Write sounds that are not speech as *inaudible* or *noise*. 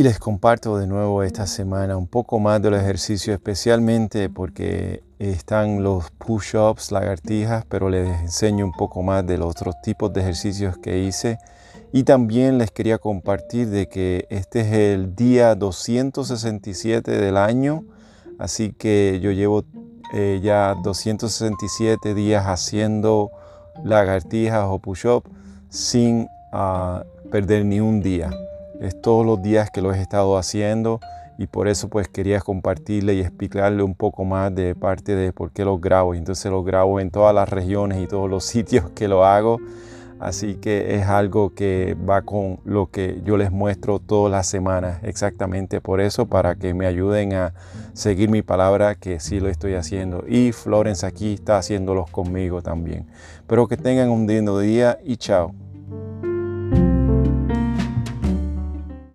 Y les comparto de nuevo esta semana un poco más de los ejercicios, especialmente porque están los push-ups, lagartijas, pero les enseño un poco más de los otros tipos de ejercicios que hice. Y también les quería compartir de que este es el día 267 del año, así que yo llevo eh, ya 267 días haciendo lagartijas o push-up sin ah, perder ni un día. Es todos los días que lo he estado haciendo y por eso pues quería compartirle y explicarle un poco más de parte de por qué los grabo. Entonces los grabo en todas las regiones y todos los *laughs* sitios que lo hago. Así que es algo que va con lo que yo les muestro todas las semanas, exactamente por eso, para que me ayuden a seguir mi palabra, que sí lo estoy haciendo. Y Florence aquí está haciéndolos conmigo también. Pero que tengan un lindo día y chao.